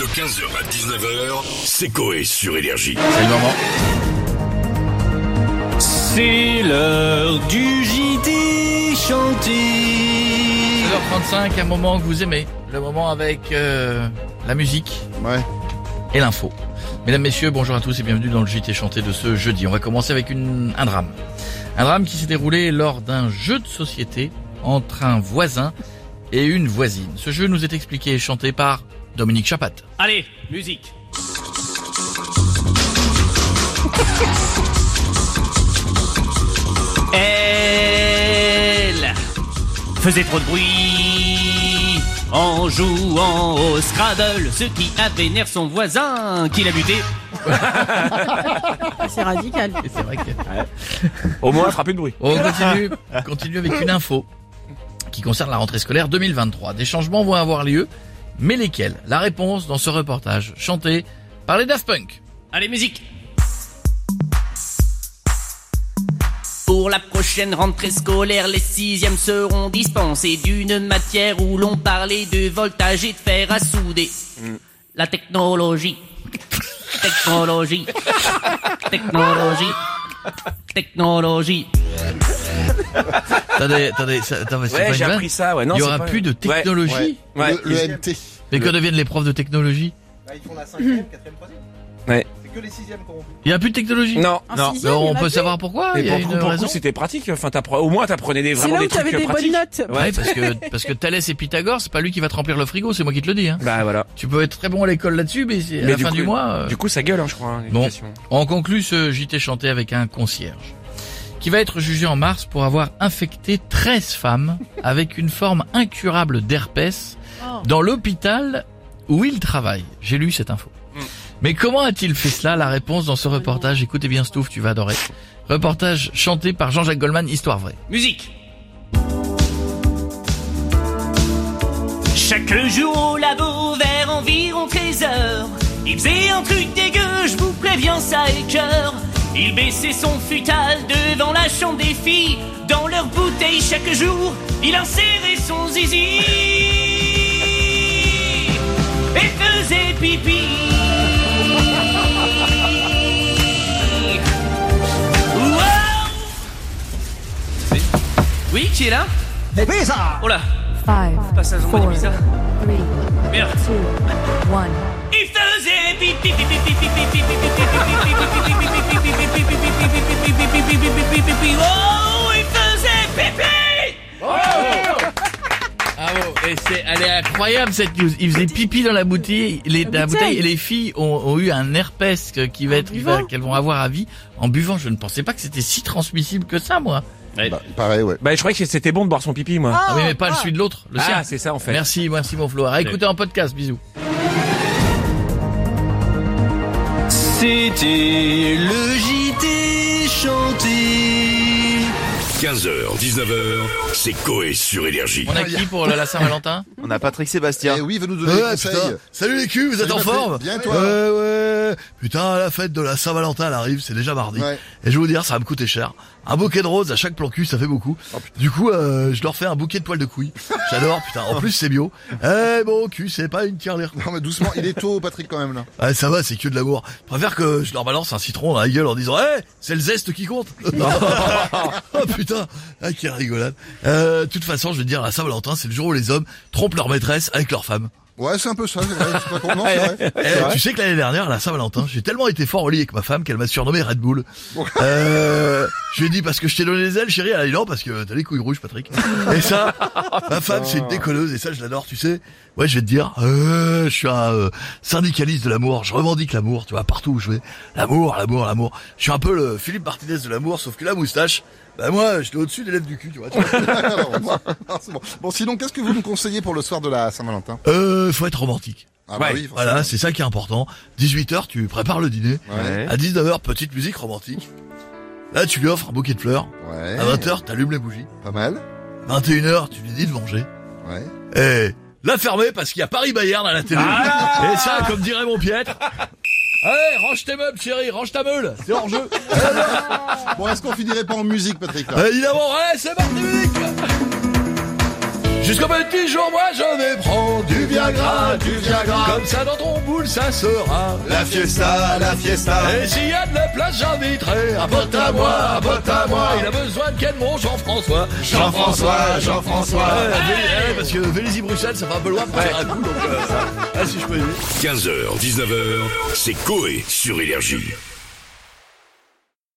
De 15h à 19h, c'est Coé sur Énergie. C'est le moment. C'est l'heure du JT chanté. 16h35, un moment que vous aimez. Le moment avec euh, la musique Ouais. et l'info. Mesdames, messieurs, bonjour à tous et bienvenue dans le JT chanté de ce jeudi. On va commencer avec une, un drame. Un drame qui s'est déroulé lors d'un jeu de société entre un voisin et une voisine. Ce jeu nous est expliqué et chanté par Dominique Chapat. Allez, musique. Elle faisait trop de bruit en jouant au Scrabble, ce qui a vénère son voisin qui l'a buté. C'est radical. C'est vrai que... Au moins, elle fera plus de bruit. On continue, on continue avec une info qui concerne la rentrée scolaire 2023. Des changements vont avoir lieu, mais lesquels La réponse dans ce reportage chanté par les Daft Punk. Allez, musique. Pour la prochaine rentrée scolaire, les sixièmes seront dispensés d'une matière où l'on parlait de voltage et de fer à souder. La technologie. Technologie. Technologie. Technologie. Attendez, attendez, ça, attends, mais c'est Ouais, pas j'ai une vanne appris ça, ouais. Non, Il y c'est aura pas- plus de Ouais. technologie Ouais. le, le MT. Mais que deviennent les profs de technologie ils font la 5ème, 4ème, 3ème. Ouais. C'est que les 6ème qu'on Il n'y a plus de technologie Non, En non. sixième, Mais il y en on peut plus. savoir pourquoi Il y a pour, une pour le raison coup, c'était pratique. Enfin, t'appre- au moins, t'apprenais des, C'est vraiment là où des trucs t'avais des bonnes pratiques. notes. Ouais, parce que, parce que Thalès et Pythagore, c'est pas lui qui va te remplir le frigo, c'est moi qui te le dis. Hein. Bah voilà. Tu peux être très bon à l'école là-dessus, mais c'est à Mais la du fin coup- du mois... euh, Du coup, ça gueule, hein, je crois. hein, Bon. l'éducation. On conclut ce JT chanté avec un concierge qui va être jugé en mars pour avoir infecté 13 femmes avec une forme incurable d'herpès Oh. dans l'hôpital où il travaille. J'ai lu cette info. Mm. Mais comment a-t-il fait cela La réponse dans ce reportage? Écoutez bien Stouff, tu vas adorer. Reportage chanté par Jean-Jacques Goldman, histoire vraie. Musique. Chaque jour au labo vers environ 13 heures, il faisait un truc dégueu, je vous préviens, ça écœure. Il baissait son futal devant la chambre des filles, dans leur bouteille chaque jour, il insérait son zizi et faisait pipi. Wow oui, qui est là? Oh là, Five, passage en mode bizarre. three, Merde. two, one. Est, elle est incroyable cette news. Il faisait pipi dans la bouteille. Les, la, la bouteille. bouteille. et les filles ont, ont, eu un herpès qui va être qu'elles vont avoir à vie en buvant. Je ne pensais pas que c'était si transmissible que ça, moi. Ouais. Bah, pareil, ouais. Bah, je croyais que c'était bon de boire son pipi, moi. Ah, ah oui, mais pas ah. le celui de l'autre. Ah, c'est ça, en fait. Merci, merci, mon Flo. À écouter en podcast. Bisous. C'était le JT chanté 15h, 19h, c'est Coé sur Énergie. On a qui pour la, Saint-Valentin On a Patrick Sébastien. Eh oui, va nous donner des Ouais, conseils. Salut les culs, vous êtes en forme Bien, toi Ouais, ouais. Putain, la fête de la Saint-Valentin, elle arrive, c'est déjà mardi. Ouais. Et je vais vous dire, ça va me coûter cher. Un bouquet de roses à chaque plan cul, ça fait beaucoup. du coup, euh, je leur fais un bouquet de poils de couilles. J'adore, putain. En plus, c'est bio. Eh, mon cul, c'est pas une tirelire. Non, mais doucement, il est tôt, Patrick, quand même, là. Ah, ça va, c'est que de l'amour. Je préfère que je leur balance un citron dans la gueule en disant, eh, c'est le zeste qui compte. oh putain, ah, quelle rigolade. Euh, de toute façon, je veux dire, la Saint-Valentin, c'est le jour où les hommes trompent leur maîtresse avec leur femme. Ouais, c'est un peu ça, c'est vrai. C'est pas con- Non, c'est vrai. Eh, tu sais que l'année dernière, à la Saint-Valentin, j'ai tellement été fort au lit avec ma femme qu'elle m'a surnommé Red Bull. Euh, je lui ai dit parce que je t'ai donné les ailes, chérie. Elle a dit non parce que t'as les couilles rouges, Patrick. Et ça, ma femme, c'est une décolleuse et ça, je l'adore, tu sais. Ouais, je vais te dire, euh, je suis un euh, syndicaliste de l'amour. Je revendique l'amour, tu vois, partout où je vais. L'amour, l'amour, l'amour. Je suis un peu le Philippe Martinez de l'amour, sauf que la moustache, bah moi, j'étais au-dessus des lèvres du cul, tu vois. tu vois. Alors, bon, non, c'est bon. Bon, sinon, qu'est-ce que vous nous conseillez pour le soir de la Saint-Valentin? Euh, faut être romantique. Ah bah Ouais, oui, Voilà, c'est ça qui est important. 18h, tu prépares le dîner. Ouais. À 19h, petite musique romantique. Là, tu lui offres un bouquet de fleurs. Ouais. À 20h, t'allumes les bougies. Pas mal. 21h, tu lui dis de manger. Ouais. Et la fermer parce qu'il y a Paris-Bayern à la télé. Et ça, comme dirait mon piètre. Allez, range tes meubles, chérie, range ta meule. C'est hors jeu. Bon, est-ce qu'on finirait pas en musique, Patrick, là? Évidemment, allez, c'est parti, musique Jusqu'au petit jour, moi je vais prendre du Viagra, du Viagra. Comme ça dans ton boule, ça sera La fiesta, la fiesta. Et s'il y a de la place, j'inviterai un pote à moi, un pote à moi. Il a besoin de quel mon Jean-François? Jean-François, Jean-François. Ouais, Vé- ouais, parce que Vélizy-Bruxelles, ça fait un peu loin pour faire un coup, donc... Euh, ah, si je peux aider. 15h, 19h, c'est Coé sur Énergie.